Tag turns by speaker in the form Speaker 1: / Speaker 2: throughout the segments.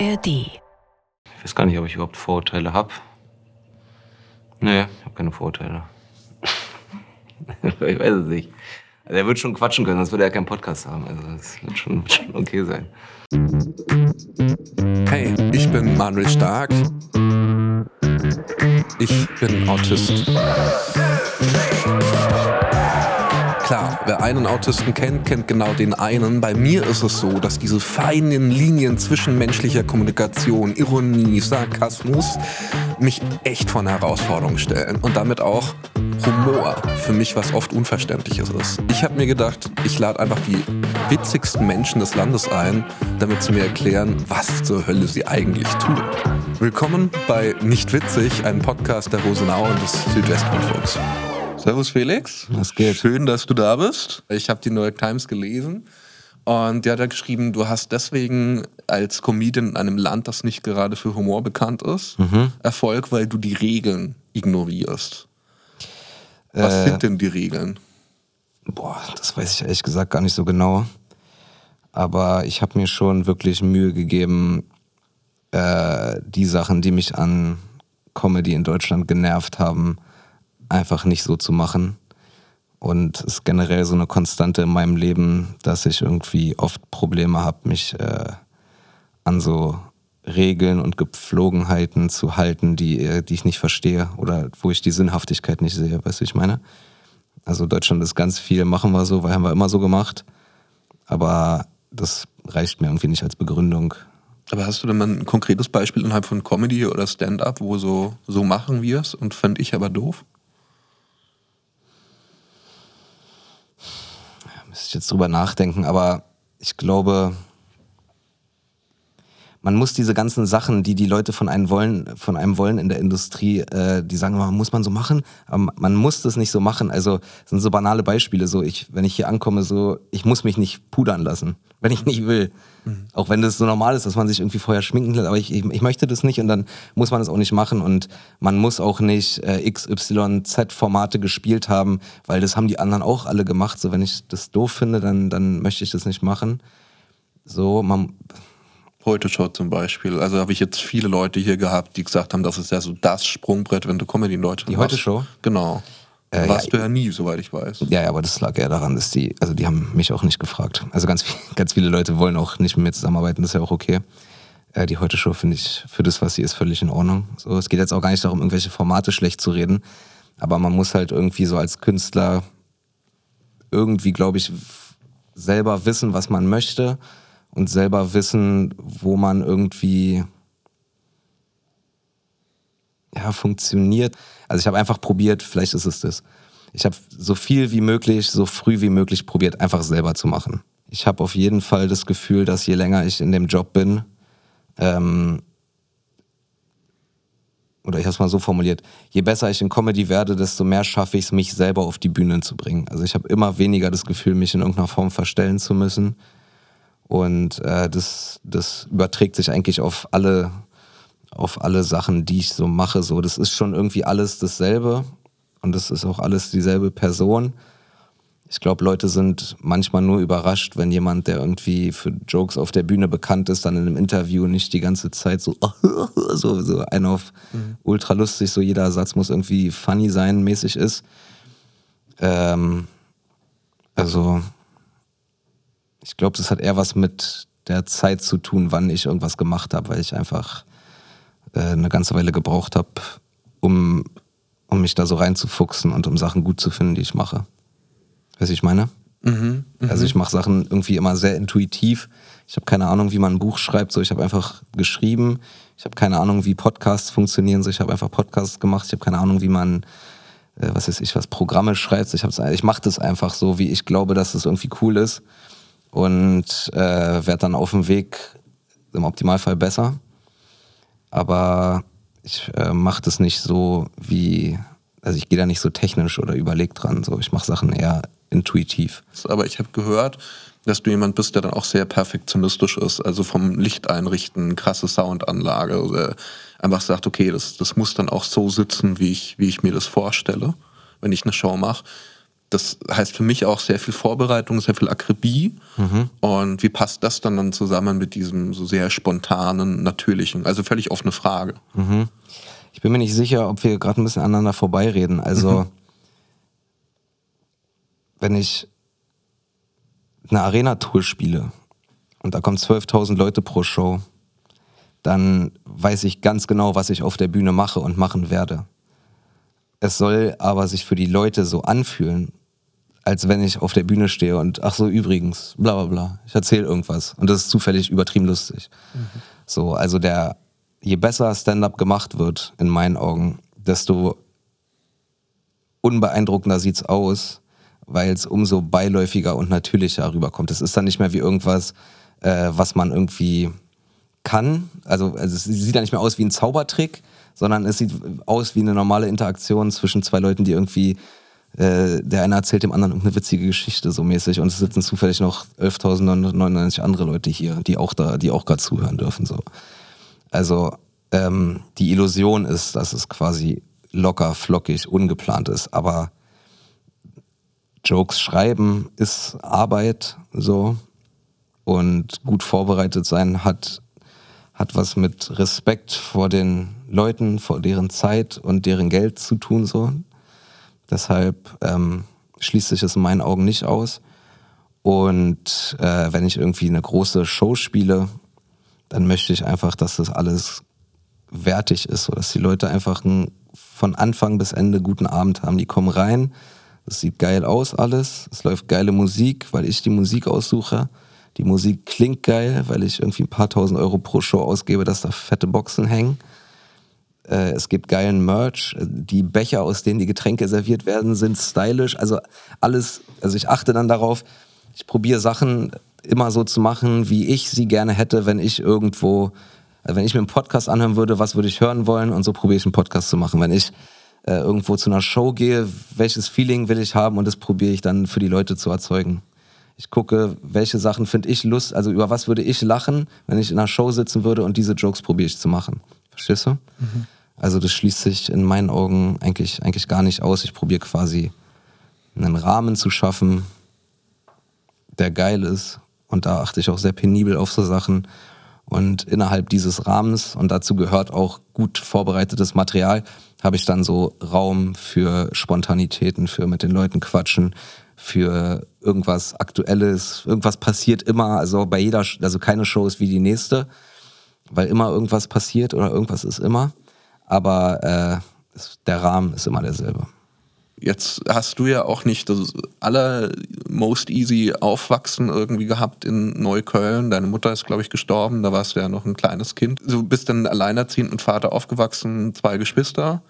Speaker 1: ARD.
Speaker 2: Ich weiß gar nicht, ob ich überhaupt Vorurteile habe. Nee, ich habe keine Vorurteile. ich weiß es nicht. Also er wird schon quatschen können, sonst würde er keinen Podcast haben. Also es wird schon, wird schon okay sein.
Speaker 3: Hey, ich bin Manuel Stark. Ich bin Autist. Klar, wer einen Autisten kennt, kennt genau den einen. Bei mir ist es so, dass diese feinen Linien zwischen menschlicher Kommunikation, Ironie, Sarkasmus mich echt vor eine Herausforderung stellen. Und damit auch Humor für mich was oft Unverständliches ist. Ich habe mir gedacht, ich lade einfach die witzigsten Menschen des Landes ein, damit sie mir erklären, was zur Hölle sie eigentlich tun. Willkommen bei Nicht Witzig, einem Podcast der Rosenau und des Südwestrundfunks. Servus Felix.
Speaker 2: Was geht?
Speaker 3: Schön, dass du da bist. Ich habe die New York Times gelesen und der hat da geschrieben, du hast deswegen als Comedian in einem Land, das nicht gerade für Humor bekannt ist, Erfolg, weil du die Regeln ignorierst. Was
Speaker 2: Äh,
Speaker 3: sind denn die Regeln?
Speaker 2: Boah, das weiß ich ehrlich gesagt gar nicht so genau. Aber ich habe mir schon wirklich Mühe gegeben, äh, die Sachen, die mich an Comedy in Deutschland genervt haben, einfach nicht so zu machen. Und es ist generell so eine Konstante in meinem Leben, dass ich irgendwie oft Probleme habe, mich äh, an so Regeln und Gepflogenheiten zu halten, die, äh, die ich nicht verstehe oder wo ich die Sinnhaftigkeit nicht sehe. Weißt du, ich meine? Also Deutschland ist ganz viel, machen wir so, weil haben wir immer so gemacht. Aber das reicht mir irgendwie nicht als Begründung.
Speaker 3: Aber hast du denn mal ein konkretes Beispiel innerhalb von Comedy oder Stand-up, wo so, so machen wir es und fände ich aber doof?
Speaker 2: Müsste ich jetzt drüber nachdenken, aber ich glaube, man muss diese ganzen Sachen, die die Leute von einem wollen, von einem wollen in der Industrie, äh, die sagen immer, muss man so machen, aber man muss das nicht so machen. Also das sind so banale Beispiele. So ich, wenn ich hier ankomme, so ich muss mich nicht pudern lassen, wenn ich nicht will. Auch wenn das so normal ist, dass man sich irgendwie vorher schminken lässt, aber ich, ich, ich möchte das nicht und dann muss man das auch nicht machen und man muss auch nicht äh, XYZ-Formate gespielt haben, weil das haben die anderen auch alle gemacht. So wenn ich das doof finde, dann, dann möchte ich das nicht machen. So, man,
Speaker 3: Heute Show zum Beispiel. Also habe ich jetzt viele Leute hier gehabt, die gesagt haben, das ist ja so das Sprungbrett, wenn du Comedy in Deutschland
Speaker 2: Die Heute. Show?
Speaker 3: Genau.
Speaker 2: Äh,
Speaker 3: Warst
Speaker 2: ja,
Speaker 3: du ja nie, soweit ich weiß.
Speaker 2: Ja, ja, aber das lag eher daran, dass die, also die haben mich auch nicht gefragt. Also ganz, viel, ganz viele Leute wollen auch nicht mit mir zusammenarbeiten, das ist ja auch okay. Äh, die Heute Show finde ich für das, was sie ist, völlig in Ordnung. So, es geht jetzt auch gar nicht darum, irgendwelche Formate schlecht zu reden, aber man muss halt irgendwie so als Künstler irgendwie, glaube ich, selber wissen, was man möchte und selber wissen, wo man irgendwie ja, funktioniert. Also ich habe einfach probiert, vielleicht ist es das. Ich habe so viel wie möglich, so früh wie möglich probiert, einfach selber zu machen. Ich habe auf jeden Fall das Gefühl, dass je länger ich in dem Job bin, ähm, oder ich habe es mal so formuliert, je besser ich in Comedy werde, desto mehr schaffe ich es, mich selber auf die Bühne zu bringen. Also ich habe immer weniger das Gefühl, mich in irgendeiner Form verstellen zu müssen. Und äh, das, das überträgt sich eigentlich auf alle, auf alle Sachen, die ich so mache. So, das ist schon irgendwie alles dasselbe und das ist auch alles dieselbe Person. Ich glaube, Leute sind manchmal nur überrascht, wenn jemand, der irgendwie für Jokes auf der Bühne bekannt ist, dann in einem Interview nicht die ganze Zeit so, so, so ein auf ultra lustig, so jeder Satz muss irgendwie funny sein, mäßig ist. Ähm, also, ich glaube, das hat eher was mit der Zeit zu tun, wann ich irgendwas gemacht habe, weil ich einfach äh, eine ganze Weile gebraucht habe, um, um mich da so reinzufuchsen und um Sachen gut zu finden, die ich mache. Weißt du, ich meine? Also ich mache Sachen irgendwie immer sehr intuitiv. Ich habe keine Ahnung, wie man ein Buch schreibt. So, ich habe einfach geschrieben. Ich habe keine Ahnung, wie Podcasts funktionieren. So, ich habe einfach Podcasts gemacht. Ich habe keine Ahnung, wie man, äh, was weiß ich, was Programme schreibt. So, ich, ich mache das einfach so, wie ich glaube, dass es irgendwie cool ist und äh, werde dann auf dem Weg im Optimalfall besser. Aber ich äh, mache das nicht so wie, also ich gehe da nicht so technisch oder überlegt dran. So, ich mache Sachen eher intuitiv.
Speaker 3: Aber ich habe gehört, dass du jemand bist, der dann auch sehr perfektionistisch ist. Also vom Licht einrichten, krasse Soundanlage. Oder einfach sagt, okay, das, das muss dann auch so sitzen, wie ich, wie ich mir das vorstelle, wenn ich eine Show mache. Das heißt für mich auch sehr viel Vorbereitung, sehr viel Akribie. Mhm. Und wie passt das dann, dann zusammen mit diesem so sehr spontanen, natürlichen? Also völlig offene Frage.
Speaker 2: Mhm. Ich bin mir nicht sicher, ob wir gerade ein bisschen aneinander vorbeireden. Also, mhm. wenn ich eine Arena-Tour spiele und da kommen 12.000 Leute pro Show, dann weiß ich ganz genau, was ich auf der Bühne mache und machen werde. Es soll aber sich für die Leute so anfühlen, als wenn ich auf der Bühne stehe und ach so, übrigens, bla bla bla, ich erzähle irgendwas. Und das ist zufällig übertrieben lustig. Mhm. So, also der, je besser Stand-up gemacht wird, in meinen Augen, desto unbeeindruckender sieht es aus, weil es umso beiläufiger und natürlicher rüberkommt. Es ist dann nicht mehr wie irgendwas, äh, was man irgendwie kann. Also, also es sieht dann nicht mehr aus wie ein Zaubertrick, sondern es sieht aus wie eine normale Interaktion zwischen zwei Leuten, die irgendwie, äh, der eine erzählt dem anderen irgendeine witzige Geschichte so mäßig und es sitzen zufällig noch 11.999 andere Leute hier, die auch da, die auch gerade zuhören dürfen. So. Also ähm, die Illusion ist, dass es quasi locker, flockig, ungeplant ist, aber Jokes schreiben ist Arbeit so und gut vorbereitet sein hat hat was mit Respekt vor den Leuten, vor deren Zeit und deren Geld zu tun. So. Deshalb ähm, schließt sich es in meinen Augen nicht aus. Und äh, wenn ich irgendwie eine große Show spiele, dann möchte ich einfach, dass das alles wertig ist, so dass die Leute einfach einen von Anfang bis Ende guten Abend haben. Die kommen rein, es sieht geil aus alles, es läuft geile Musik, weil ich die Musik aussuche. Die Musik klingt geil, weil ich irgendwie ein paar tausend Euro pro Show ausgebe, dass da fette Boxen hängen. Äh, es gibt geilen Merch. Die Becher, aus denen die Getränke serviert werden, sind stylisch. Also alles, also ich achte dann darauf, ich probiere Sachen immer so zu machen, wie ich sie gerne hätte, wenn ich irgendwo, also wenn ich mir einen Podcast anhören würde, was würde ich hören wollen und so probiere ich einen Podcast zu machen. Wenn ich äh, irgendwo zu einer Show gehe, welches Feeling will ich haben und das probiere ich dann für die Leute zu erzeugen. Ich gucke, welche Sachen finde ich Lust, also über was würde ich lachen, wenn ich in einer Show sitzen würde und diese Jokes probiere ich zu machen. Verstehst du? Mhm. Also das schließt sich in meinen Augen eigentlich, eigentlich gar nicht aus. Ich probiere quasi einen Rahmen zu schaffen, der geil ist. Und da achte ich auch sehr penibel auf so Sachen. Und innerhalb dieses Rahmens, und dazu gehört auch gut vorbereitetes Material, habe ich dann so Raum für Spontanitäten, für mit den Leuten quatschen, für irgendwas Aktuelles, irgendwas passiert immer, also bei jeder, also keine Show ist wie die nächste, weil immer irgendwas passiert oder irgendwas ist immer, aber äh, der Rahmen ist immer derselbe.
Speaker 3: Jetzt hast du ja auch nicht das aller most easy Aufwachsen irgendwie gehabt in Neukölln. Deine Mutter ist, glaube ich, gestorben. Da warst du ja noch ein kleines Kind. Du bist dann alleinerziehend mit Vater aufgewachsen, zwei Geschwister.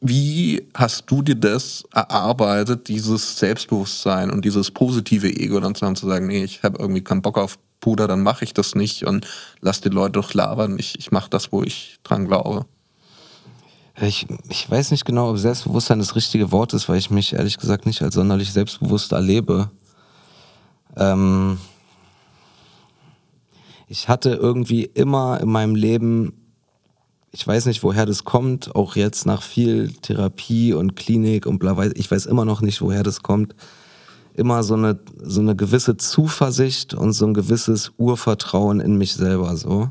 Speaker 3: Wie hast du dir das erarbeitet, dieses Selbstbewusstsein und dieses positive Ego dann zu sagen, nee, ich habe irgendwie keinen Bock auf Puder, dann mache ich das nicht und lass die Leute doch labern. Ich, ich mache das, wo ich dran glaube.
Speaker 2: Ich, ich weiß nicht genau, ob Selbstbewusstsein das richtige Wort ist, weil ich mich ehrlich gesagt nicht als sonderlich selbstbewusst erlebe. Ähm ich hatte irgendwie immer in meinem Leben ich weiß nicht, woher das kommt, auch jetzt nach viel Therapie und Klinik und bla, ich weiß immer noch nicht, woher das kommt. Immer so eine, so eine gewisse Zuversicht und so ein gewisses Urvertrauen in mich selber, so.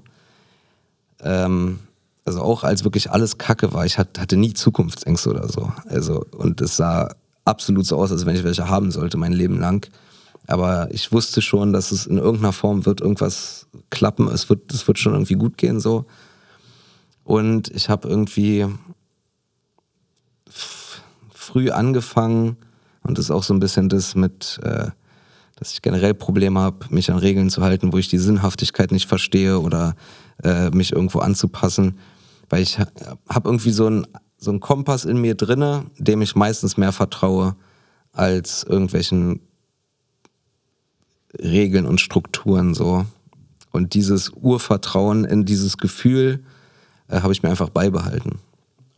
Speaker 2: Ähm, also auch als wirklich alles Kacke war, ich hatte nie Zukunftsängste oder so. Also, und es sah absolut so aus, als wenn ich welche haben sollte, mein Leben lang. Aber ich wusste schon, dass es in irgendeiner Form wird irgendwas klappen, es wird, es wird schon irgendwie gut gehen, so. Und ich habe irgendwie früh angefangen und das ist auch so ein bisschen das mit, äh, dass ich generell Probleme habe, mich an Regeln zu halten, wo ich die Sinnhaftigkeit nicht verstehe oder äh, mich irgendwo anzupassen, weil ich habe irgendwie so einen so Kompass in mir drinne, dem ich meistens mehr vertraue als irgendwelchen Regeln und Strukturen so. Und dieses Urvertrauen in dieses Gefühl, äh, habe ich mir einfach beibehalten.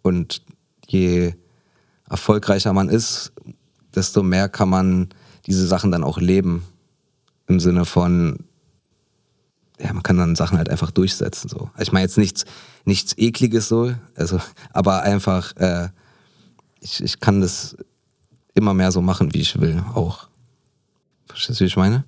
Speaker 2: Und je erfolgreicher man ist, desto mehr kann man diese Sachen dann auch leben. Im Sinne von, ja, man kann dann Sachen halt einfach durchsetzen. So. Ich meine jetzt nichts, nichts Ekliges so, also, aber einfach, äh, ich, ich kann das, immer mehr so machen, wie ich will, auch. Verstehst du, wie ich meine?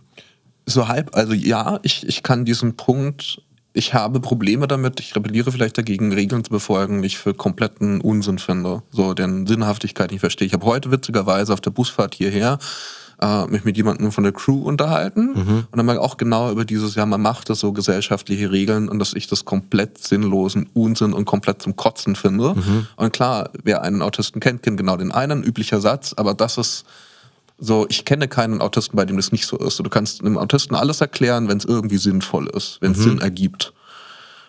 Speaker 3: So halb, also ja, ich, ich kann diesen Punkt, ich habe Probleme damit, ich rebelliere vielleicht dagegen, Regeln zu befolgen, die ich für kompletten Unsinn finde. So, deren Sinnhaftigkeit nicht verstehe. Ich habe heute witzigerweise auf der Busfahrt hierher äh, mich mit jemandem von der Crew unterhalten mhm. und dann mal auch genau über dieses Jahr, man macht das so gesellschaftliche Regeln und dass ich das komplett sinnlosen Unsinn und komplett zum Kotzen finde. Mhm. Und klar, wer einen Autisten kennt, kennt genau den einen, üblicher Satz, aber das ist so, ich kenne keinen Autisten, bei dem das nicht so ist. Du kannst einem Autisten alles erklären, wenn es irgendwie sinnvoll ist, wenn es mhm. Sinn ergibt.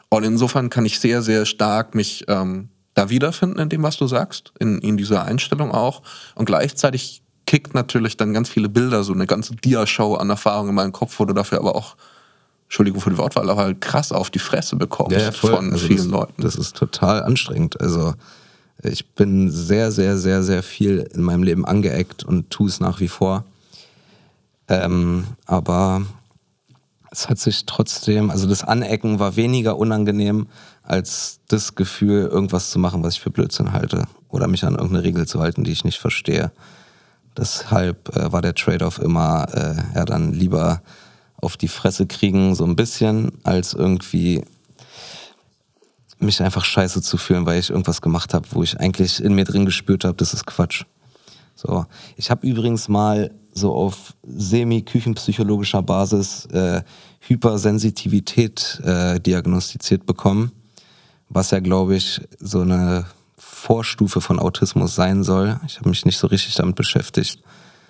Speaker 3: Und insofern kann ich sehr, sehr stark mich ähm, da wiederfinden in dem, was du sagst, in, in dieser Einstellung auch. Und gleichzeitig kickt natürlich dann ganz viele Bilder, so eine ganze Dia-Show an Erfahrungen in meinem Kopf, wo du dafür aber auch, Entschuldigung für die Wortwahl, aber halt krass auf die Fresse bekommst ja, ja, von also vielen
Speaker 2: das,
Speaker 3: Leuten.
Speaker 2: Das ist total anstrengend. Also ich bin sehr, sehr, sehr, sehr viel in meinem Leben angeeckt und tue es nach wie vor. Ähm, aber es hat sich trotzdem, also das Anecken war weniger unangenehm als das Gefühl, irgendwas zu machen, was ich für Blödsinn halte. Oder mich an irgendeine Regel zu halten, die ich nicht verstehe. Deshalb äh, war der Trade-off immer, äh, ja, dann lieber auf die Fresse kriegen, so ein bisschen, als irgendwie mich einfach scheiße zu fühlen, weil ich irgendwas gemacht habe, wo ich eigentlich in mir drin gespürt habe, das ist Quatsch. So, ich habe übrigens mal so auf semi-küchenpsychologischer Basis äh, Hypersensitivität äh, diagnostiziert bekommen, was ja, glaube ich, so eine Vorstufe von Autismus sein soll. Ich habe mich nicht so richtig damit beschäftigt,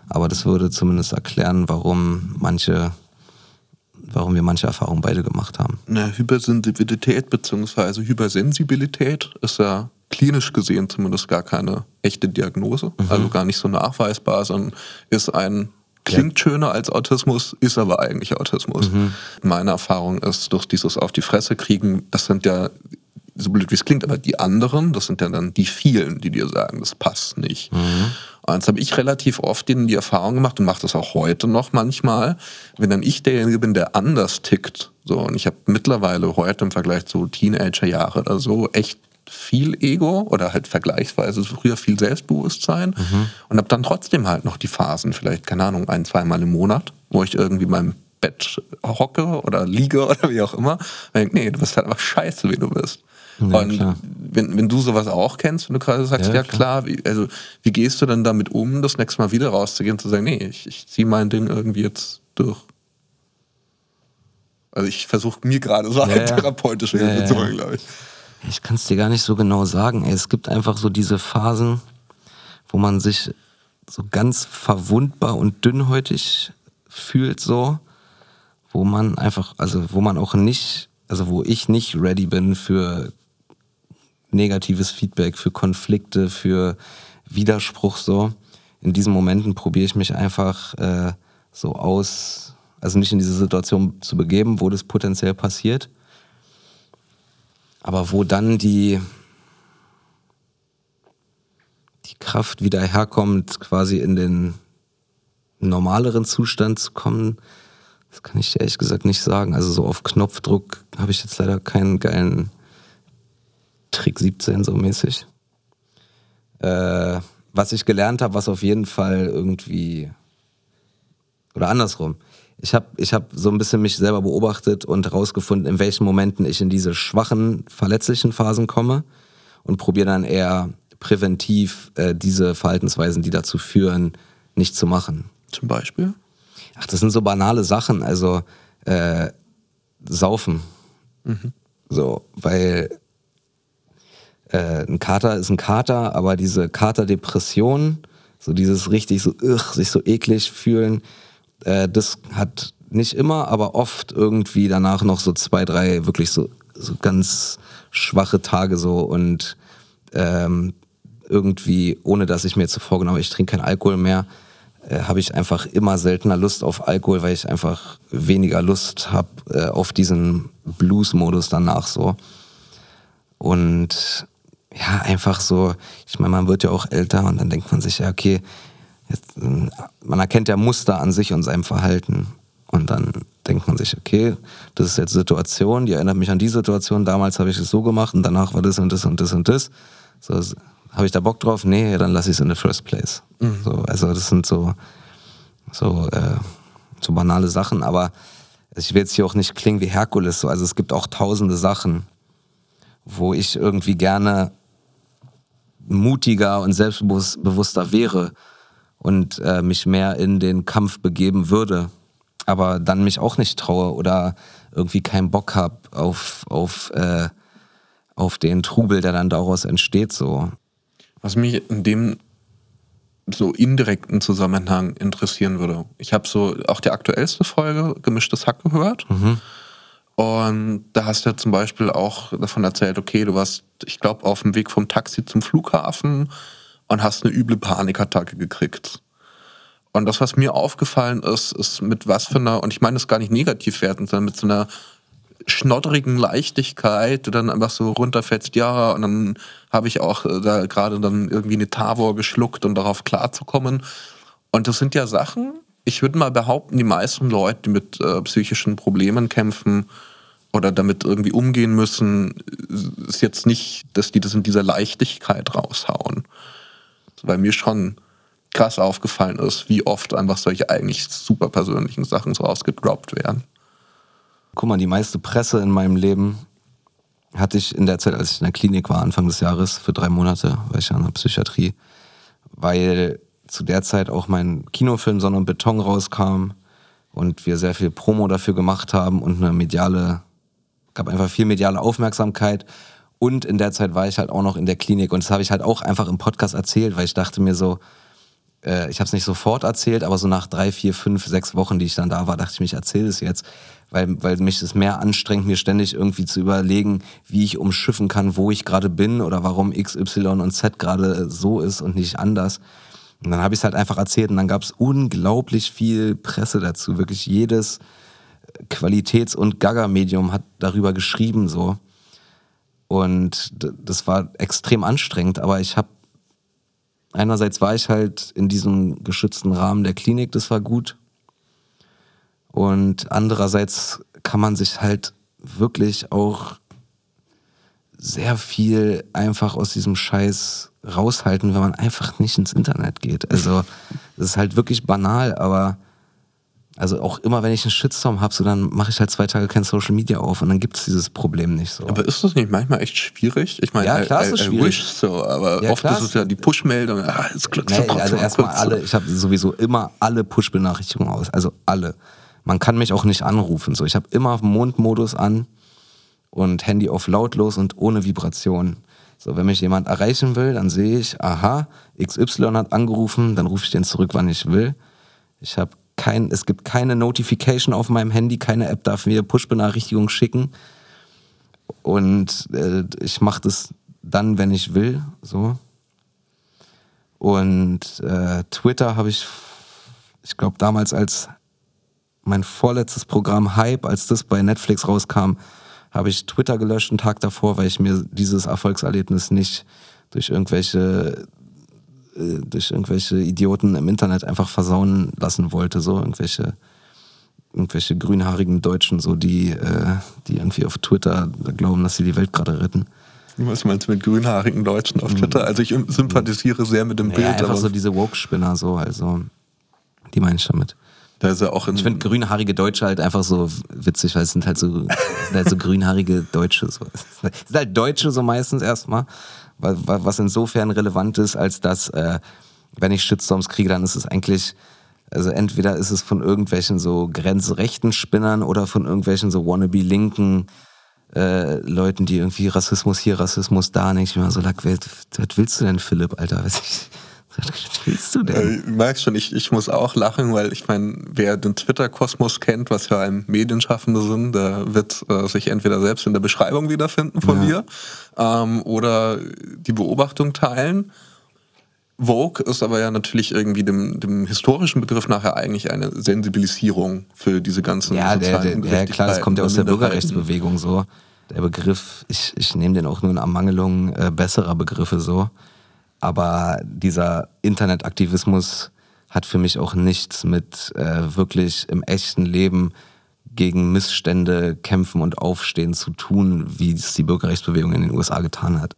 Speaker 2: aber das würde zumindest erklären, warum manche warum wir manche Erfahrungen beide gemacht haben.
Speaker 3: Na, Hypersensibilität bzw. Hypersensibilität ist ja klinisch gesehen zumindest gar keine echte Diagnose, mhm. also gar nicht so nachweisbar, sondern ist ein klingt schöner als Autismus, ist aber eigentlich Autismus. Mhm. Meine Erfahrung ist, durch dieses auf die Fresse kriegen, das sind ja, so blöd wie es klingt, aber die anderen, das sind ja dann die vielen, die dir sagen, das passt nicht. Mhm. Und jetzt habe ich relativ oft die Erfahrung gemacht und mache das auch heute noch manchmal, wenn dann ich derjenige bin, der anders tickt. So, und ich habe mittlerweile heute im Vergleich zu Teenagerjahre oder so echt viel Ego oder halt vergleichsweise früher viel Selbstbewusstsein mhm. und habe dann trotzdem halt noch die Phasen, vielleicht, keine Ahnung, ein, zweimal im Monat, wo ich irgendwie beim Bett hocke oder liege oder wie auch immer. Und denke, nee, du bist halt einfach scheiße, wie du bist. Ja, und wenn, wenn du sowas auch kennst, wenn du gerade sagst, ja, ja klar, klar wie, also wie gehst du denn damit um, das nächste Mal wieder rauszugehen und zu sagen, nee, ich, ich ziehe mein Ding irgendwie jetzt durch? Also ich versuche mir gerade so eine therapeutische Hilfe zu holen, glaube ich.
Speaker 2: Ich kann es dir gar nicht so genau sagen. Ey. Es gibt einfach so diese Phasen, wo man sich so ganz verwundbar und dünnhäutig fühlt, so, wo man einfach, also wo man auch nicht, also wo ich nicht ready bin für negatives Feedback, für Konflikte, für Widerspruch so. In diesen Momenten probiere ich mich einfach äh, so aus, also nicht in diese Situation zu begeben, wo das potenziell passiert, aber wo dann die, die Kraft wieder herkommt, quasi in den normaleren Zustand zu kommen, das kann ich ehrlich gesagt nicht sagen. Also so auf Knopfdruck habe ich jetzt leider keinen geilen Trick 17 so mäßig. Äh, was ich gelernt habe, was auf jeden Fall irgendwie oder andersrum. Ich habe ich hab so ein bisschen mich selber beobachtet und herausgefunden, in welchen Momenten ich in diese schwachen, verletzlichen Phasen komme und probiere dann eher präventiv äh, diese Verhaltensweisen, die dazu führen, nicht zu machen.
Speaker 3: Zum Beispiel?
Speaker 2: Ach, das sind so banale Sachen, also äh, saufen. Mhm. So, weil äh, ein Kater ist ein Kater, aber diese Katerdepression, so dieses richtig so, ugh, sich so eklig fühlen, äh, das hat nicht immer, aber oft irgendwie danach noch so zwei, drei wirklich so, so ganz schwache Tage so und ähm, irgendwie, ohne dass ich mir jetzt vorgenommen habe, ich trinke keinen Alkohol mehr, äh, habe ich einfach immer seltener Lust auf Alkohol, weil ich einfach weniger Lust habe äh, auf diesen Blues-Modus danach so. Und ja, einfach so, ich meine, man wird ja auch älter und dann denkt man sich ja, okay, jetzt, man erkennt ja Muster an sich und seinem Verhalten. Und dann denkt man sich, okay, das ist jetzt Situation, die erinnert mich an die Situation, damals habe ich es so gemacht und danach war das und das und das und das. So habe ich da Bock drauf? Nee, dann lasse ich es in the first place. Mhm. So, also das sind so, so, äh, so banale Sachen, aber ich will jetzt hier auch nicht klingen wie Herkules. So. Also es gibt auch tausende Sachen, wo ich irgendwie gerne mutiger und selbstbewusster wäre und äh, mich mehr in den Kampf begeben würde, aber dann mich auch nicht traue oder irgendwie keinen Bock habe auf, auf, äh, auf den Trubel, der dann daraus entsteht. So.
Speaker 3: Was mich in dem so indirekten Zusammenhang interessieren würde. Ich habe so auch die aktuellste Folge Gemischtes Hack gehört. Mhm. Und da hast du ja zum Beispiel auch davon erzählt, okay, du warst, ich glaube, auf dem Weg vom Taxi zum Flughafen und hast eine üble Panikattacke gekriegt. Und das, was mir aufgefallen ist, ist mit was für einer, und ich meine das gar nicht negativ werden, sondern mit so einer schnoddrigen Leichtigkeit, du dann einfach so runterfällst, ja, und dann habe ich auch äh, da gerade dann irgendwie eine Tavor geschluckt, um darauf klarzukommen. Und das sind ja Sachen, ich würde mal behaupten, die meisten Leute, die mit äh, psychischen Problemen kämpfen oder damit irgendwie umgehen müssen, ist jetzt nicht, dass die das in dieser Leichtigkeit raushauen. Weil mir schon krass aufgefallen ist, wie oft einfach solche eigentlich super persönlichen Sachen so ausgedroppt werden.
Speaker 2: Guck mal, die meiste Presse in meinem Leben hatte ich in der Zeit, als ich in der Klinik war, Anfang des Jahres, für drei Monate, war ich ja in der Psychiatrie, weil zu der Zeit auch mein Kinofilm Sonne und Beton rauskam und wir sehr viel Promo dafür gemacht haben und eine mediale, gab einfach viel mediale Aufmerksamkeit. Und in der Zeit war ich halt auch noch in der Klinik und das habe ich halt auch einfach im Podcast erzählt, weil ich dachte mir so, äh, ich habe es nicht sofort erzählt, aber so nach drei, vier, fünf, sechs Wochen, die ich dann da war, dachte ich mir, ich erzähle es jetzt, weil, weil mich es mehr anstrengt, mir ständig irgendwie zu überlegen, wie ich umschiffen kann, wo ich gerade bin oder warum X, Y und Z gerade so ist und nicht anders. Und dann habe ich es halt einfach erzählt und dann gab es unglaublich viel Presse dazu. Wirklich jedes Qualitäts- und Gaga-Medium hat darüber geschrieben so. Und das war extrem anstrengend, aber ich habe einerseits war ich halt in diesem geschützten Rahmen der Klinik, das war gut. Und andererseits kann man sich halt wirklich auch sehr viel einfach aus diesem Scheiß raushalten, wenn man einfach nicht ins Internet geht. Also, das ist halt wirklich banal, aber also auch immer, wenn ich einen Shitstorm habe, so dann mache ich halt zwei Tage kein Social Media auf und dann gibt es dieses Problem nicht so.
Speaker 3: Aber ist das nicht manchmal echt schwierig? Ich meine,
Speaker 2: ja, klar ist es schwierig.
Speaker 3: so, aber ja, oft ist es ja die Push-Meldung. Ah, jetzt
Speaker 2: nee, also erstmal alle, ich habe sowieso immer alle Push-Benachrichtigungen aus, also alle. Man kann mich auch nicht anrufen, so. Ich habe immer Mondmodus an und Handy auf lautlos und ohne Vibration. So, wenn mich jemand erreichen will, dann sehe ich, aha, XY hat angerufen, dann rufe ich den zurück, wann ich will. Ich habe kein, es gibt keine Notification auf meinem Handy, keine App darf mir Push-Benachrichtigungen schicken. Und äh, ich mache das dann, wenn ich will. So. Und äh, Twitter habe ich, ich glaube, damals als mein vorletztes Programm Hype, als das bei Netflix rauskam, habe ich Twitter gelöscht einen Tag davor, weil ich mir dieses Erfolgserlebnis nicht durch irgendwelche äh, durch irgendwelche Idioten im Internet einfach versauen lassen wollte, so irgendwelche irgendwelche grünhaarigen Deutschen, so die, äh, die irgendwie auf Twitter glauben, dass sie die Welt gerade retten.
Speaker 3: Was meinst du mit grünhaarigen Deutschen auf Twitter? Also ich sympathisiere sehr mit dem naja, Bild.
Speaker 2: Einfach so diese Woke-Spinner, so, also die meine ich damit.
Speaker 3: Da ist ja auch
Speaker 2: ich finde grünhaarige Deutsche halt einfach so witzig, weil es sind halt so, sind halt so grünhaarige Deutsche. So. Es sind halt Deutsche so meistens erstmal was insofern relevant ist, als dass, äh, wenn ich Shitstorms kriege, dann ist es eigentlich, also entweder ist es von irgendwelchen so grenzrechten Spinnern oder von irgendwelchen so wannabe-linken äh, Leuten, die irgendwie Rassismus hier, Rassismus da, ich mir so, lack, was, willst du denn, Philipp, Alter? Was, ich, was willst du denn?
Speaker 3: Du merkst schon, ich, ich muss auch lachen, weil ich meine, wer den Twitter-Kosmos kennt, was ja ein Medienschaffender sind, der wird äh, sich entweder selbst in der Beschreibung wiederfinden von ja. mir ähm, oder die Beobachtung teilen. Vogue ist aber ja natürlich irgendwie dem, dem historischen Begriff nachher eigentlich eine Sensibilisierung für diese ganzen
Speaker 2: ja, der, der, der, ja, klar, das kommt ja aus der Bürgerrechtsbewegung so. Der Begriff, ich, ich nehme den auch nur in Ermangelung äh, besserer Begriffe so. Aber dieser Internetaktivismus hat für mich auch nichts mit äh, wirklich im echten Leben gegen Missstände kämpfen und aufstehen zu tun, wie es die Bürgerrechtsbewegung in den USA getan hat.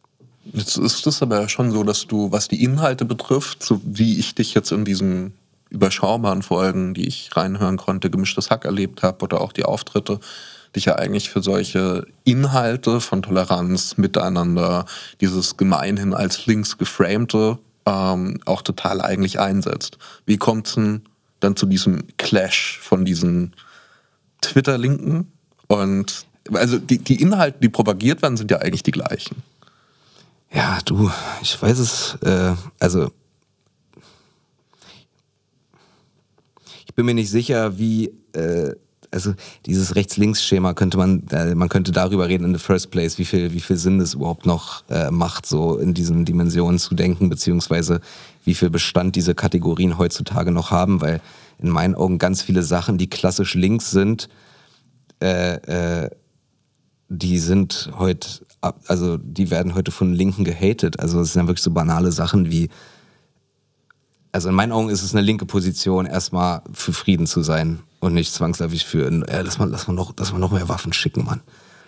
Speaker 3: Jetzt ist es aber schon so, dass du, was die Inhalte betrifft, so wie ich dich jetzt in diesen überschaubaren Folgen, die ich reinhören konnte, gemischtes Hack erlebt habe oder auch die Auftritte, dich ja eigentlich für solche Inhalte von Toleranz, Miteinander, dieses gemeinhin als links geframte ähm, auch total eigentlich einsetzt. Wie kommt es denn dann zu diesem Clash von diesen Twitter-Linken und also die, die Inhalte, die propagiert werden, sind ja eigentlich die gleichen.
Speaker 2: Ja, du, ich weiß es, äh, also ich bin mir nicht sicher, wie, äh, also dieses Rechts-Links-Schema könnte man, äh, man könnte darüber reden in the first place, wie viel, wie viel Sinn das überhaupt noch äh, macht, so in diesen Dimensionen zu denken, beziehungsweise wie viel Bestand diese Kategorien heutzutage noch haben, weil in meinen Augen ganz viele Sachen, die klassisch links sind, äh, äh, die sind heute, also die werden heute von Linken gehatet. Also es sind ja wirklich so banale Sachen wie, also in meinen Augen ist es eine linke Position, erstmal für Frieden zu sein und nicht zwangsläufig für, äh, lass mal, lass mal noch, lass mal noch mehr Waffen schicken, Mann.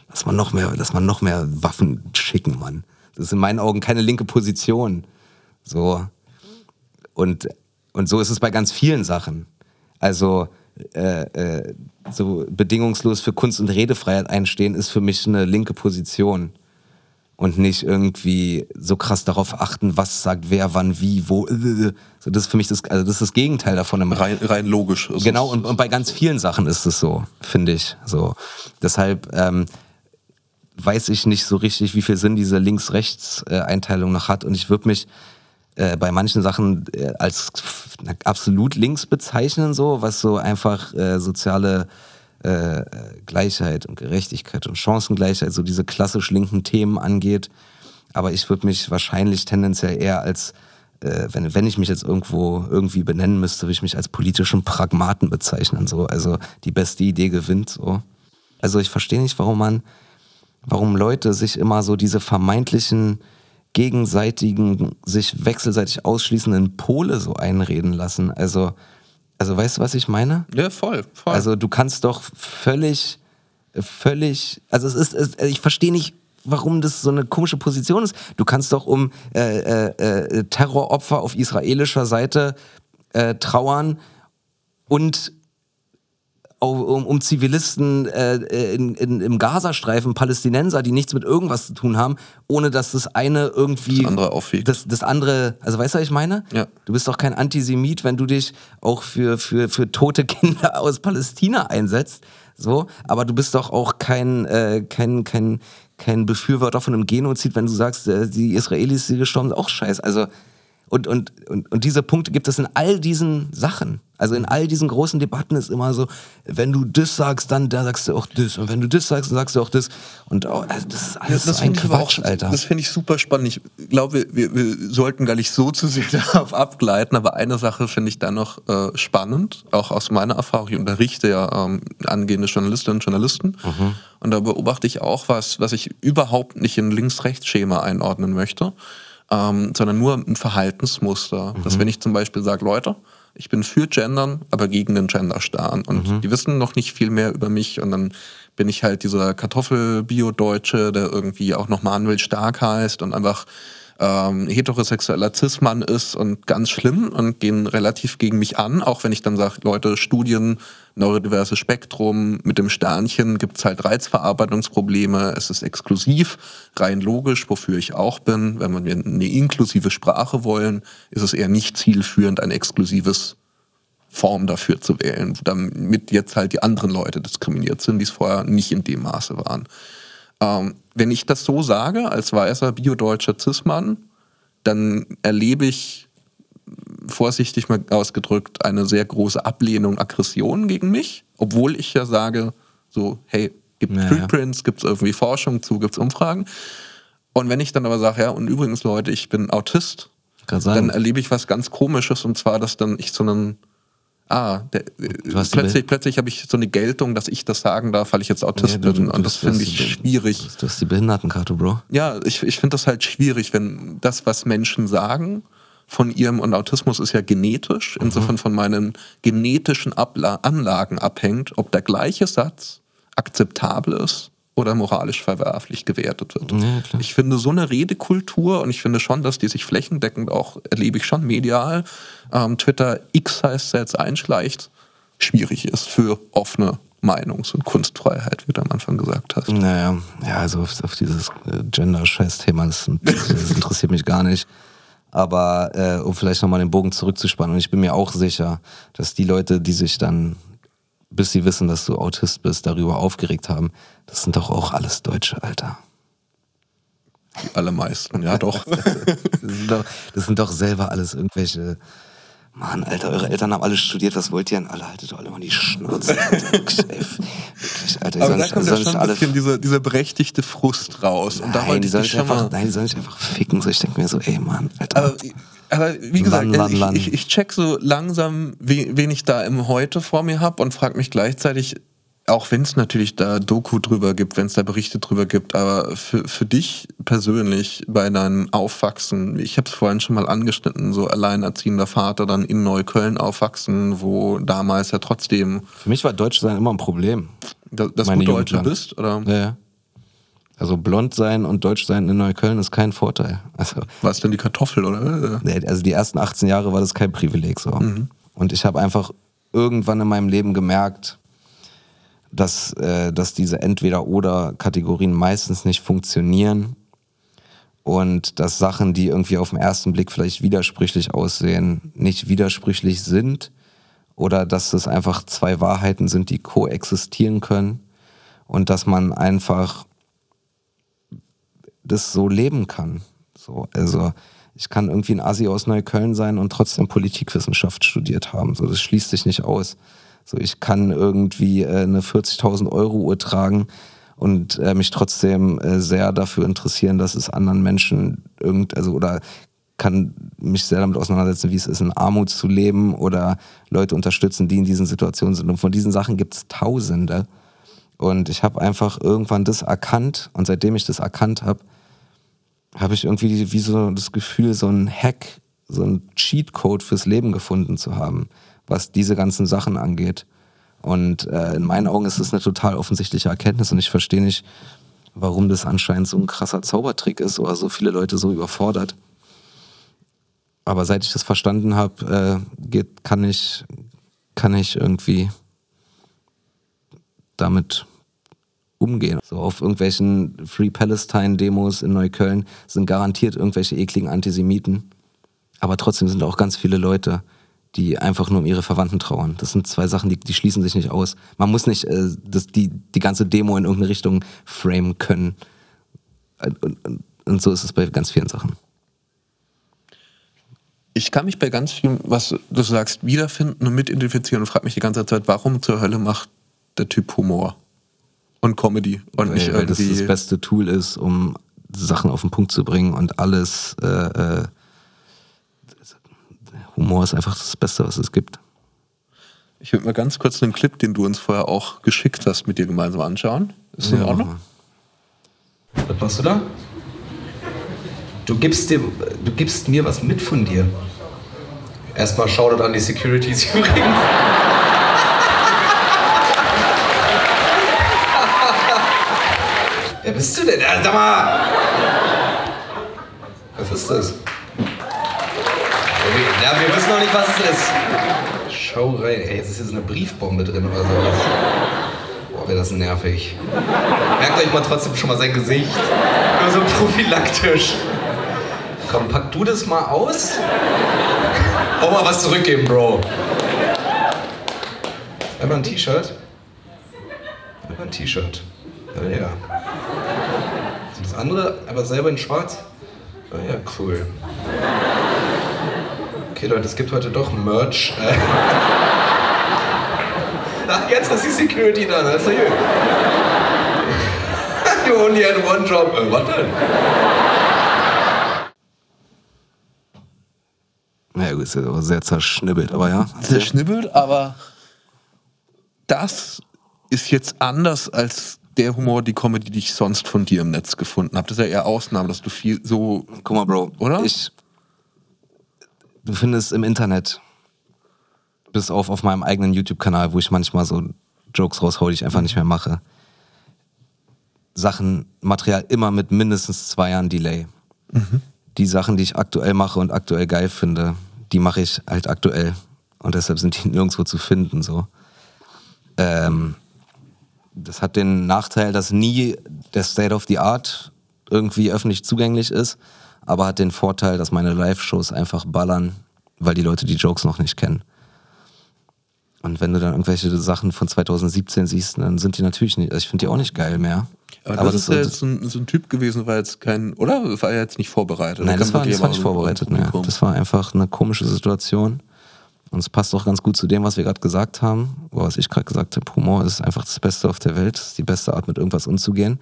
Speaker 2: Lass mal noch mehr, lass mal noch mehr Waffen schicken, Mann. Das ist in meinen Augen keine linke Position. So. Und, und so ist es bei ganz vielen Sachen. Also, äh, äh, so bedingungslos für Kunst- und Redefreiheit einstehen, ist für mich eine linke Position. Und nicht irgendwie so krass darauf achten, was sagt wer, wann, wie, wo. So, das ist für mich das, also das ist das Gegenteil davon.
Speaker 3: Rein, rein logisch.
Speaker 2: Genau, und, und bei ganz vielen Sachen ist es so, finde ich. So. Deshalb ähm, weiß ich nicht so richtig, wie viel Sinn diese Links-Rechts-Einteilung noch hat. Und ich würde mich äh, bei manchen Sachen äh, als absolut links bezeichnen, so, was so einfach äh, soziale äh, Gleichheit und Gerechtigkeit und Chancengleichheit, so diese klassisch linken Themen angeht. Aber ich würde mich wahrscheinlich tendenziell eher als, äh, wenn, wenn ich mich jetzt irgendwo irgendwie benennen müsste, würde ich mich als politischen Pragmaten bezeichnen. So. Also die beste Idee gewinnt. So. Also ich verstehe nicht, warum man, warum Leute sich immer so diese vermeintlichen gegenseitigen, sich wechselseitig ausschließenden Pole so einreden lassen. Also, also weißt du, was ich meine?
Speaker 3: Ja, voll, voll.
Speaker 2: Also du kannst doch völlig, völlig, also es ist, es, ich verstehe nicht, warum das so eine komische Position ist. Du kannst doch um äh, äh, äh Terroropfer auf israelischer Seite äh, trauern und um, um Zivilisten äh, in, in, im Gazastreifen, Palästinenser, die nichts mit irgendwas zu tun haben, ohne dass das eine irgendwie.
Speaker 3: Das andere aufwiegt.
Speaker 2: Das, das andere, also weißt du, was ich meine?
Speaker 3: Ja.
Speaker 2: Du bist doch kein Antisemit, wenn du dich auch für, für, für tote Kinder aus Palästina einsetzt. So, aber du bist doch auch kein, äh, kein, kein, kein Befürworter von einem Genozid, wenn du sagst, äh, die Israelis, die gestorben sind, auch scheiße. Also, und, und, und, und diese Punkte gibt es in all diesen Sachen. Also in all diesen großen Debatten ist immer so, wenn du das sagst, dann da sagst du auch das. Und wenn du das sagst, dann sagst du auch das. Und oh, also das ist alles ja, das so ein Quatsch, auch, Alter.
Speaker 3: Das finde ich super spannend. Ich glaube, wir, wir, sollten gar nicht so zu sehr darauf abgleiten, aber eine Sache finde ich da noch äh, spannend, auch aus meiner Erfahrung. Ich unterrichte ja ähm, angehende Journalistinnen und Journalisten. Mhm. Und da beobachte ich auch was, was ich überhaupt nicht in Links-Rechts-Schema einordnen möchte, ähm, sondern nur ein Verhaltensmuster. Mhm. Dass wenn ich zum Beispiel sage, Leute, ich bin für Gendern, aber gegen den Genderstarren. Und mhm. die wissen noch nicht viel mehr über mich. Und dann bin ich halt dieser Kartoffel-Bio-Deutsche, der irgendwie auch noch Manuel Stark heißt und einfach ähm, heterosexueller Cis-Mann ist und ganz schlimm und gehen relativ gegen mich an, auch wenn ich dann sage, Leute, Studien, neurodiverses Spektrum, mit dem Sternchen gibt's halt Reizverarbeitungsprobleme, es ist exklusiv, rein logisch, wofür ich auch bin. Wenn wir eine inklusive Sprache wollen, ist es eher nicht zielführend, ein exklusives Form dafür zu wählen, damit jetzt halt die anderen Leute diskriminiert sind, die es vorher nicht in dem Maße waren. Ähm, wenn ich das so sage, als weißer biodeutscher Cis-Mann, dann erlebe ich, vorsichtig mal ausgedrückt, eine sehr große Ablehnung, Aggression gegen mich, obwohl ich ja sage, so, hey, gibt es Preprints, gibt es irgendwie Forschung zu, gibt es Umfragen. Und wenn ich dann aber sage, ja, und übrigens Leute, ich bin Autist, dann erlebe ich was ganz Komisches und zwar, dass dann ich so einen ah, der, plötzlich, plötzlich habe ich so eine Geltung, dass ich das sagen darf, weil ich jetzt Autist nee, du, bin. Und das finde ich schwierig.
Speaker 2: Du hast die Behindertenkarte, Bro.
Speaker 3: Ja, ich, ich finde das halt schwierig, wenn das, was Menschen sagen, von ihrem, und Autismus ist ja genetisch, mhm. insofern von meinen genetischen Abla Anlagen abhängt, ob der gleiche Satz akzeptabel ist oder moralisch verwerflich gewertet wird. Ja, ich finde so eine Redekultur und ich finde schon, dass die sich flächendeckend auch, erlebe ich schon medial, ähm, Twitter X heißt jetzt einschleicht, schwierig ist für offene Meinungs- und Kunstfreiheit, wie du am Anfang gesagt hast.
Speaker 2: Naja, ja, also auf, auf dieses äh, Gender-Scheiß-Thema, das, das interessiert mich gar nicht. Aber äh, um vielleicht nochmal den Bogen zurückzuspannen, und ich bin mir auch sicher, dass die Leute, die sich dann, bis sie wissen, dass du Autist bist, darüber aufgeregt haben, das sind doch auch alles Deutsche, Alter.
Speaker 3: Die allermeisten, ja doch. das,
Speaker 2: sind doch das sind doch selber alles irgendwelche Mann, Alter, eure Eltern haben alle studiert, was wollt ihr denn alle? Haltet doch alle mal die Schnauze. Alter. Wirklich,
Speaker 3: Alter. Aber da kommt ja schon ein bisschen dieser, dieser berechtigte Frust raus.
Speaker 2: Und nein, da die sollen einfach, nein, die sollen sich einfach ficken. So, ich denke mir so, ey Mann, Alter.
Speaker 3: Aber, aber wie gesagt, Land, Land, Land. Ich, ich, check so langsam, wen ich da im Heute vor mir habe und frage mich gleichzeitig, auch wenn es natürlich da Doku drüber gibt, wenn es da Berichte drüber gibt, aber für, für dich persönlich bei deinem Aufwachsen, ich habe es vorhin schon mal angeschnitten, so alleinerziehender Vater dann in Neukölln aufwachsen, wo damals ja trotzdem...
Speaker 2: Für mich war Deutschsein immer ein Problem.
Speaker 3: Da, dass du Deutsche bist, oder?
Speaker 2: Ja, ja. Also blond sein und deutsch sein in Neukölln ist kein Vorteil. Also,
Speaker 3: war es denn die Kartoffel, oder?
Speaker 2: Also die ersten 18 Jahre war das kein Privileg so. Mhm. Und ich habe einfach irgendwann in meinem Leben gemerkt, dass, äh, dass diese Entweder-Oder-Kategorien meistens nicht funktionieren und dass Sachen, die irgendwie auf den ersten Blick vielleicht widersprüchlich aussehen, nicht widersprüchlich sind oder dass es einfach zwei Wahrheiten sind, die koexistieren können und dass man einfach das so leben kann. So, also ich kann irgendwie ein Asi aus Neukölln sein und trotzdem Politikwissenschaft studiert haben. So, das schließt sich nicht aus. So, ich kann irgendwie äh, eine 40.000 Euro Uhr tragen und äh, mich trotzdem äh, sehr dafür interessieren, dass es anderen Menschen irgend, also oder kann mich sehr damit auseinandersetzen, wie es ist, in Armut zu leben oder Leute unterstützen, die in diesen Situationen sind. Und von diesen Sachen gibt es Tausende. Und ich habe einfach irgendwann das erkannt und seitdem ich das erkannt habe, habe ich irgendwie wie so das Gefühl, so ein Hack, so ein Cheatcode fürs Leben gefunden zu haben was diese ganzen Sachen angeht. Und äh, in meinen Augen ist es eine total offensichtliche Erkenntnis und ich verstehe nicht, warum das anscheinend so ein krasser Zaubertrick ist oder so viele Leute so überfordert. Aber seit ich das verstanden habe, äh, kann ich, kann ich irgendwie damit umgehen. So auf irgendwelchen Free Palestine Demos in Neukölln sind garantiert irgendwelche ekligen Antisemiten. Aber trotzdem sind auch ganz viele Leute, die einfach nur um ihre Verwandten trauern. Das sind zwei Sachen, die, die schließen sich nicht aus. Man muss nicht äh, das, die, die ganze Demo in irgendeine Richtung framen können. Und, und, und so ist es bei ganz vielen Sachen.
Speaker 3: Ich kann mich bei ganz vielen, was du sagst, wiederfinden und mitidentifizieren und frage mich die ganze Zeit, warum zur Hölle macht der Typ Humor und Comedy und
Speaker 2: weil, nicht irgendwie... Weil das das beste Tool ist, um Sachen auf den Punkt zu bringen und alles äh, äh, Humor ist einfach das Beste, was es gibt.
Speaker 3: Ich würde mal ganz kurz den Clip, den du uns vorher auch geschickt hast, mit dir gemeinsam anschauen. Ist das ja. in Ordnung?
Speaker 1: Was machst du da? Du gibst, dem, du gibst mir was mit von dir. Erstmal Shoutout an die Securities übrigens. Wer bist du denn? Sag mal! Was ist das? Ja, wir wissen noch nicht, was es ist. Schau rein. Ey, jetzt ist hier so eine Briefbombe drin oder sowas. Boah, wäre das nervig. Merkt euch mal trotzdem schon mal sein Gesicht. Nur so prophylaktisch. Komm, pack du das mal aus. Auch mal was zurückgeben, Bro. Einfach ein T-Shirt. Einfach ein T-Shirt. Ja, ja. Das andere, aber selber in schwarz. Ah ja, cool okay Leute, es gibt heute doch Merch. Ach, jetzt ist die Security da, das ist ja gut. you only had one job. Äh, was denn?
Speaker 2: Ja, gut, ist ja aber sehr zerschnibbelt, aber ja.
Speaker 3: Zerschnibbelt, aber das ist jetzt anders als der Humor, die Comedy, die ich sonst von dir im Netz gefunden habe. Das ist ja eher Ausnahme, dass du viel so.
Speaker 2: Guck mal, Bro.
Speaker 3: Oder?
Speaker 2: Ich Du findest im Internet, bis auf auf meinem eigenen YouTube-Kanal, wo ich manchmal so Jokes raushau, die ich einfach nicht mehr mache, Sachen, Material immer mit mindestens zwei Jahren Delay. Die Sachen, die ich aktuell mache und aktuell geil finde, die mache ich halt aktuell. Und deshalb sind die nirgendwo zu finden. So. Ähm, das hat den Nachteil, dass nie der State of the Art irgendwie öffentlich zugänglich ist, aber hat den Vorteil, dass meine Live-Shows einfach ballern, weil die Leute die Jokes noch nicht kennen. Und wenn du dann irgendwelche Sachen von 2017 siehst, dann sind die natürlich nicht, also ich finde die auch nicht geil mehr.
Speaker 3: Aber, das, ist ja jetzt so ein, so ein Typ gewesen, war jetzt kein, oder? War er jetzt nicht vorbereitet?
Speaker 2: Nein, das war, das war
Speaker 3: aber
Speaker 2: nicht vorbereitet.
Speaker 3: Publikum?
Speaker 2: Das war einfach eine komische Situation. Und es passt auch ganz gut zu dem, was wir gerade gesagt haben, oder was ich gerade gesagt habe. Humor ist einfach das Beste auf der Welt, ist die beste Art, mit irgendwas umzugehen.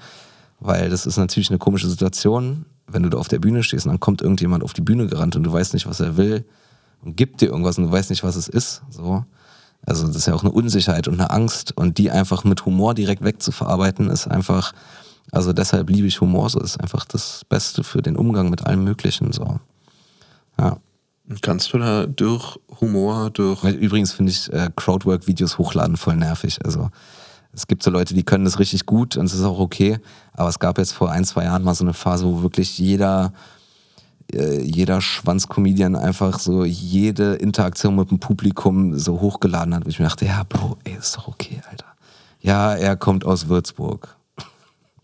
Speaker 2: Weil das ist natürlich eine komische Situation, wenn du da auf der Bühne stehst und dann kommt irgendjemand auf die Bühne gerannt und du weißt nicht, was er will und gibt dir irgendwas und du weißt nicht, was es ist. So. Also das ist ja auch eine Unsicherheit und eine Angst und die einfach mit Humor direkt wegzuverarbeiten, ist einfach, also deshalb liebe ich Humor, so ist einfach das Beste für den Umgang mit allem Möglichen. So. Ja.
Speaker 3: Kannst du da durch Humor, durch.
Speaker 2: Übrigens finde ich äh, Crowdwork-Videos hochladen voll nervig. Also es gibt so Leute, die können das richtig gut und es ist auch okay. Aber es gab jetzt vor ein, zwei Jahren mal so eine Phase, wo wirklich jeder, äh, jeder Schwanzcomedian einfach so jede Interaktion mit dem Publikum so hochgeladen hat. Wo ich mir dachte, ja, Bro, ey, ist doch okay, Alter. Ja, er kommt aus Würzburg.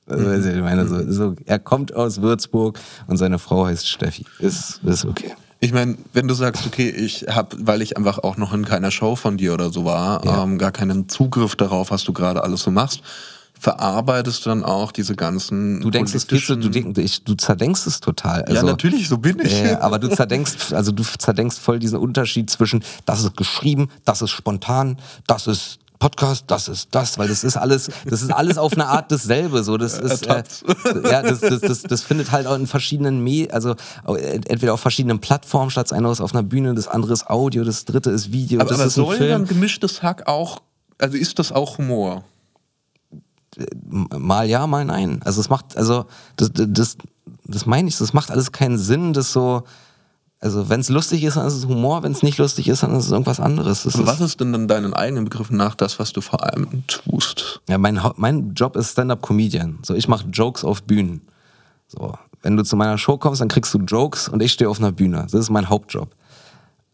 Speaker 2: Also, ich meine, so, so, er kommt aus Würzburg und seine Frau heißt Steffi. Ist, ist okay.
Speaker 3: Ich meine, wenn du sagst, okay, ich habe, weil ich einfach auch noch in keiner Show von dir oder so war,
Speaker 2: Ja.
Speaker 3: ähm, gar keinen Zugriff darauf, was du gerade alles so machst, verarbeitest du dann auch diese ganzen.
Speaker 2: Du denkst es du, ich, du zerdenkst es total. Also,
Speaker 3: ja, natürlich, so bin ich.
Speaker 2: Äh, aber du zerdenkst, also du zerdenkst voll diesen Unterschied zwischen, das ist geschrieben, das ist spontan, das ist Podcast, das ist das, weil das ist alles, das ist alles auf eine Art dasselbe. So, das ist, äh, ja, das, das, das, das findet halt auch in verschiedenen, Me also entweder auf verschiedenen Plattformen statt. Das eine ist auf einer Bühne, das andere ist Audio, das dritte ist Video,
Speaker 3: aber
Speaker 2: das
Speaker 3: aber
Speaker 2: ist ein
Speaker 3: soll
Speaker 2: Film.
Speaker 3: dann gemischtes Hack auch, also ist das auch Humor?
Speaker 2: mal ja, mal nein. Also es macht, also das, das, das meine ich, das macht alles keinen Sinn, das so, also wenn es lustig ist, dann ist es Humor, wenn es nicht lustig ist, dann ist es irgendwas anderes. Das ist,
Speaker 3: was ist denn dann deinen eigenen Begriffen nach das, was du vor allem tust?
Speaker 2: ja, mein, mein Job ist Stand-Up-Comedian. So, ich mache Jokes auf Bühnen. So, wenn du zu meiner Show kommst, dann kriegst du Jokes und ich stehe auf einer Bühne. Das ist mein Hauptjob.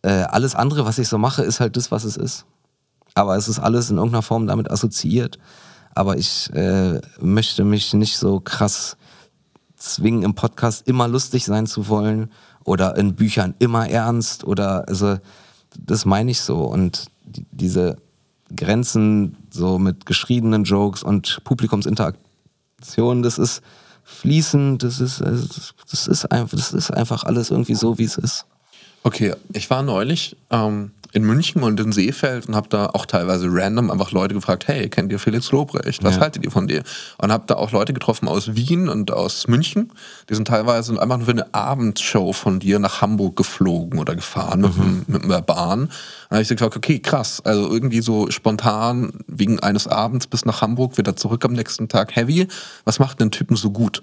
Speaker 2: Äh, alles andere, was ich so mache, ist halt das, was es ist. Aber es ist alles in irgendeiner Form damit assoziiert. Aber ich äh, möchte mich nicht so krass zwingen, im Podcast immer lustig sein zu wollen oder in Büchern immer ernst oder also das meine ich so. Und die, diese Grenzen so mit geschriebenen Jokes und Publikumsinteraktion, das ist fließend, das ist, das ist einfach, das ist einfach alles irgendwie so, wie es ist.
Speaker 3: Okay, ich war neulich ähm, in München und in Seefeld und habe da auch teilweise random einfach Leute gefragt, hey, kennt ihr Felix Lobrecht? Was
Speaker 2: Ja.
Speaker 3: haltet ihr von dir? Und habe da auch Leute getroffen aus Wien und aus München. Die sind teilweise einfach nur für eine Abendshow von dir nach Hamburg geflogen oder gefahren mit, dem- mit der Bahn. Und da habe ich gesagt, okay, krass. Also irgendwie so spontan wegen eines Abends bis nach Hamburg, wieder zurück am nächsten Tag heavy. Was macht den Typen so gut?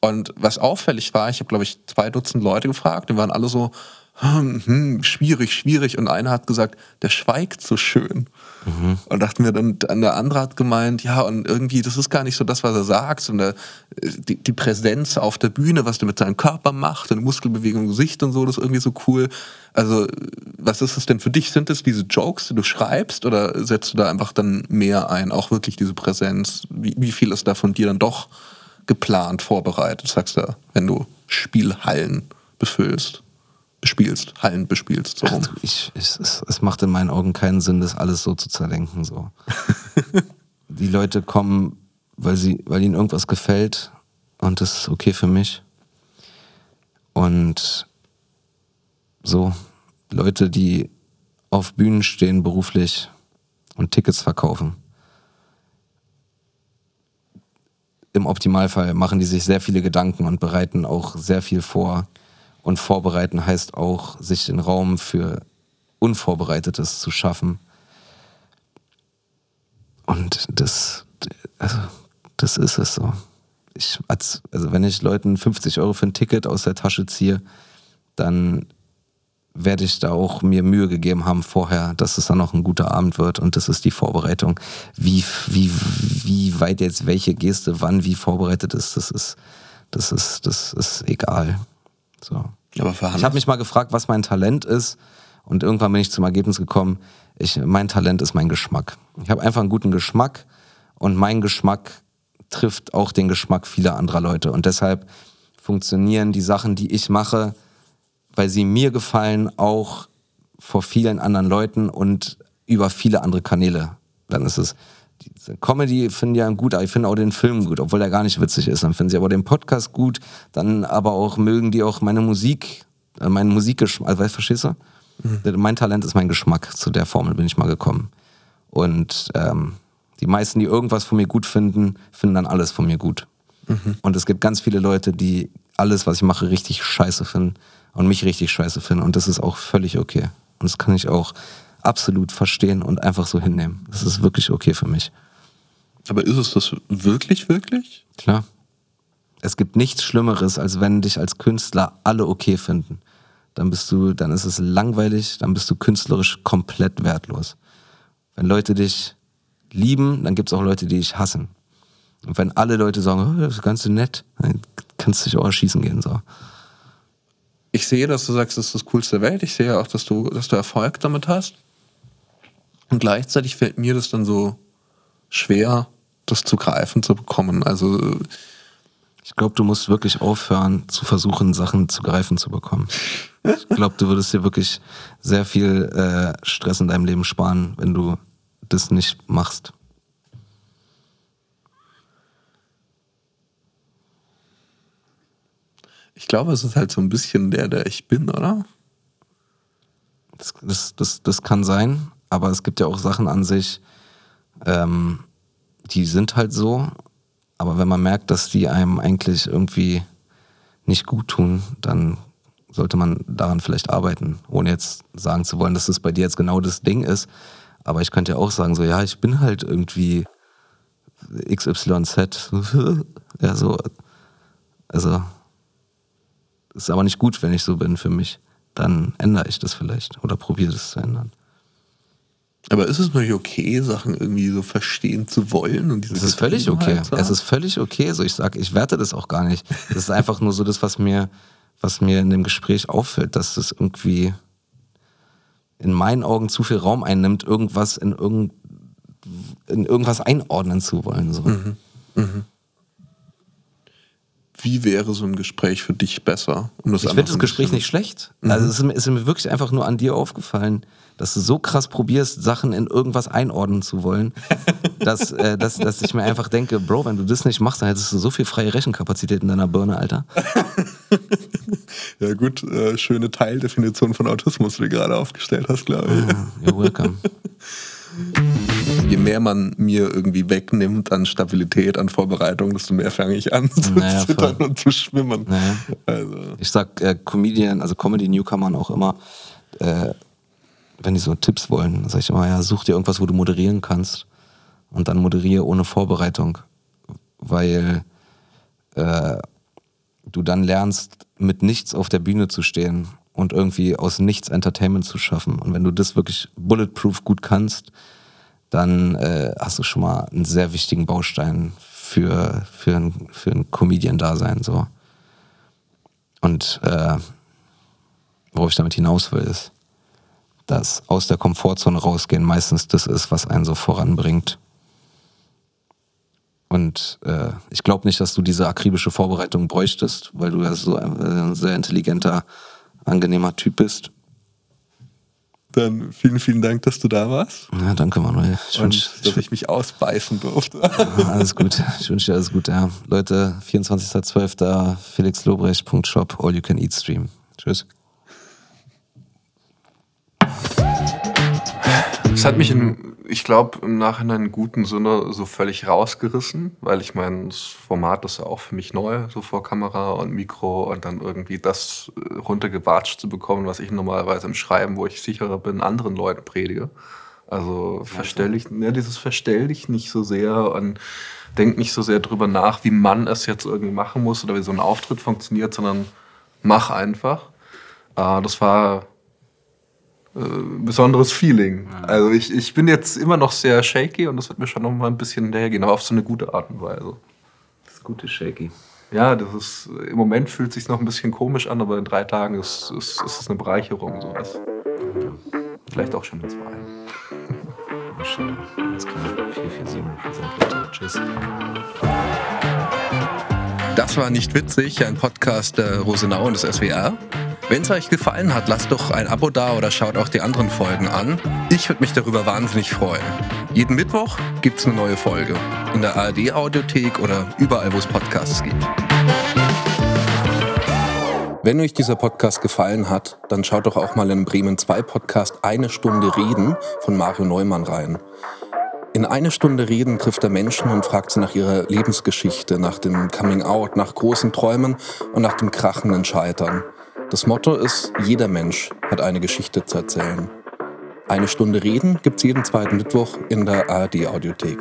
Speaker 3: Und was auffällig war, ich habe, glaube ich, zwei Dutzend Leute gefragt, die waren alle so, hm, hm, schwierig, schwierig. Und einer hat gesagt, der schweigt so schön. Und dachte mir dann, der andere hat gemeint, ja, und irgendwie, das ist gar nicht so das, was er sagt, sondern äh, die, die Präsenz auf der Bühne, was der mit seinem Körper macht und Muskelbewegung im Gesicht und so, das ist irgendwie so cool. Also, was ist es denn für dich? Sind es diese Jokes, die du schreibst, oder setzt du da einfach dann mehr ein, auch wirklich diese Präsenz? Wie, wie viel ist da von dir dann doch geplant, vorbereitet, sagst du, wenn du Spielhallen befüllst, bespielst, Hallen bespielst, so rum.
Speaker 2: Du, Ich, ich, es, es macht in meinen Augen keinen Sinn, das alles so zu zerdenken. So. Die Leute kommen, weil, sie, weil ihnen irgendwas gefällt und das ist okay für mich. Und so, Leute, die auf Bühnen stehen beruflich und Tickets verkaufen. Im Optimalfall machen die sich sehr viele Gedanken und bereiten auch sehr viel vor. Und vorbereiten heißt auch, sich den Raum für Unvorbereitetes zu schaffen. Und das, also, das ist es so. Ich, als, also wenn ich Leuten 50 Euro für ein Ticket aus der Tasche ziehe, dann werde ich da auch mir Mühe gegeben haben vorher, dass es dann auch ein guter Abend wird und das ist die Vorbereitung. Wie, wie, wie wie weit jetzt welche Geste wann wie vorbereitet ist, das ist, das ist, das ist egal. So.
Speaker 3: Aber für
Speaker 2: Ich habe mich mal gefragt, was mein Talent ist. Und irgendwann bin ich zum Ergebnis gekommen, ich, mein Talent ist mein Geschmack. Ich habe einfach einen guten Geschmack und mein Geschmack trifft auch den Geschmack vieler anderer Leute. Und deshalb funktionieren die Sachen, die ich mache, weil sie mir gefallen, auch vor vielen anderen Leuten und über viele andere Kanäle. Dann ist es Comedy finden ja gut, aber ich finde auch den Film gut, obwohl der gar nicht witzig ist. Dann finden sie aber den Podcast gut, dann aber auch mögen die auch meine Musik, äh, meinen Musikgeschmack, also, weißt, verstehst du? Mhm. Mein Talent ist mein Geschmack. Zu der Formel bin ich mal gekommen. Und ähm, die meisten, die irgendwas von mir gut finden, finden dann alles von mir gut. Mhm. Und es gibt ganz viele Leute, die alles, was ich mache, richtig scheiße finden und mich richtig scheiße finden. Und das ist auch völlig okay. Und das kann ich auch absolut verstehen und einfach so hinnehmen. Das ist wirklich okay für mich.
Speaker 3: Aber ist es das wirklich, wirklich?
Speaker 2: Klar. Es gibt nichts Schlimmeres, als wenn dich als Künstler alle okay finden. Dann bist du, dann ist es langweilig, dann bist du künstlerisch komplett wertlos. Wenn Leute dich lieben, dann gibt es auch Leute, die dich hassen. Und wenn alle Leute sagen, oh, das ist ganz nett, dann kannst du dich auch erschießen gehen. So.
Speaker 3: Ich sehe, dass du sagst, das ist das Coolste der Welt. Ich sehe auch, dass du, dass du Erfolg damit hast. Und gleichzeitig fällt mir das dann so schwer, das zu greifen zu bekommen. Also
Speaker 2: ich glaube, du musst wirklich aufhören, zu versuchen, Sachen zu greifen zu bekommen. Ich glaube, du würdest dir wirklich sehr viel äh, Stress in deinem Leben sparen, wenn du das nicht machst.
Speaker 3: Ich glaube, es ist halt so ein bisschen der, der ich bin, oder?
Speaker 2: Das, das, das, das kann sein, aber es gibt ja auch Sachen an sich, ähm, die sind halt so. Aber wenn man merkt, dass die einem eigentlich irgendwie nicht gut tun, dann sollte man daran vielleicht arbeiten, ohne jetzt sagen zu wollen, dass das bei dir jetzt genau das Ding ist. Aber ich könnte ja auch sagen, so, ja, ich bin halt irgendwie XYZ. ja, so. Also, ist aber nicht gut, wenn ich so bin für mich. Dann ändere ich das vielleicht oder probiere das zu ändern.
Speaker 3: Aber ist es nicht okay, Sachen irgendwie so verstehen zu wollen? Und
Speaker 2: es ist völlig okay. Es ist völlig okay. So, ich sage, ich werte das auch gar nicht. Das ist einfach nur so das, was mir, was mir in dem Gespräch auffällt, dass das irgendwie in meinen Augen zu viel Raum einnimmt, irgendwas in, irgend, in irgendwas einordnen zu wollen. So. Mhm. Mhm.
Speaker 3: Wie wäre so ein Gespräch für dich besser?
Speaker 2: Um ich finde das Gespräch nicht schlecht. Mhm. Also es ist, ist mir wirklich einfach nur an dir aufgefallen, dass du so krass probierst, Sachen in irgendwas einordnen zu wollen, dass, äh, dass, dass ich mir einfach denke, Bro, wenn du das nicht machst, dann hättest du so viel freie Rechenkapazität in deiner Birne, Alter.
Speaker 3: ja gut, äh, schöne Teildefinition von Autismus, die du gerade aufgestellt hast, glaube ich. Ah, you're welcome. Je mehr man mir irgendwie wegnimmt an Stabilität, an Vorbereitung, desto mehr fange ich an zu naja, zittern und zu schwimmen. Naja.
Speaker 2: Also. Ich sag äh, Comedian, also Comedy-Newcomern auch immer, äh, wenn die so Tipps wollen, dann sage ich immer, ja, such dir irgendwas, wo du moderieren kannst und dann moderiere ohne Vorbereitung, weil äh, du dann lernst, mit nichts auf der Bühne zu stehen und irgendwie aus nichts Entertainment zu schaffen. Und wenn du das wirklich bulletproof gut kannst, dann äh, hast du schon mal einen sehr wichtigen Baustein für, für, ein, für ein Comedian-Dasein. So. Und äh, worauf ich damit hinaus will, ist, dass aus der Komfortzone rausgehen meistens das ist, was einen so voranbringt. Und äh, ich glaube nicht, dass du diese akribische Vorbereitung bräuchtest, weil du ja so ein, ein sehr intelligenter, angenehmer Typ bist.
Speaker 3: Dann vielen, vielen Dank, dass du da warst.
Speaker 2: Ja, danke, Manuel.
Speaker 3: Ich Und wünsch, dass ich mich ausbeißen durfte.
Speaker 2: Ja, alles gut. Ich wünsche dir alles Gute. Ja. Leute, 24.12. felixlobrecht.shop, all you can eat stream. Tschüss.
Speaker 3: Es hat mich, in, ich glaube, im Nachhinein in guten Sinne so völlig rausgerissen, weil ich meine, das Format ist ja auch für mich neu, so vor Kamera und Mikro und dann irgendwie das äh, runtergewatscht zu bekommen, was ich normalerweise im Schreiben, wo ich sicherer bin, anderen Leuten predige. Also verstell dich, ja, dieses verstell dich nicht so sehr und denk nicht so sehr drüber nach, wie man es jetzt irgendwie machen muss oder wie so ein Auftritt funktioniert, sondern mach einfach. Äh, das war besonderes Feeling. Also ich, ich bin jetzt immer noch sehr shaky und das wird mir schon noch mal ein bisschen hinterhergehen, aber auf so eine gute Art und Weise.
Speaker 2: Das gute Shaky.
Speaker 3: Ja, das ist im Moment fühlt es sich noch ein bisschen komisch an, aber in drei Tagen ist, ist, ist es eine Bereicherung sowas. Vielleicht auch schon in zwei.
Speaker 2: Schön. Alles klar. 447. Wir sind bitte. Tschüss.
Speaker 3: Das war nicht witzig, ein Podcast der Rosenau und des SWR. Wenn es euch gefallen hat, lasst doch ein Abo da oder schaut auch die anderen Folgen an. Ich würde mich darüber wahnsinnig freuen. Jeden Mittwoch gibt es eine neue Folge. In der ARD-Audiothek oder überall, wo es Podcasts gibt. Wenn euch dieser Podcast gefallen hat, dann schaut doch auch mal in Bremen 2 Podcast Eine Stunde Reden von Mario Neumann rein. In eine Stunde Reden trifft er Menschen und fragt sie nach ihrer Lebensgeschichte, nach dem Coming Out, nach großen Träumen und nach dem krachenden Scheitern. Das Motto ist, jeder Mensch hat eine Geschichte zu erzählen. Eine Stunde Reden gibt's jeden zweiten Mittwoch in der ARD Audiothek.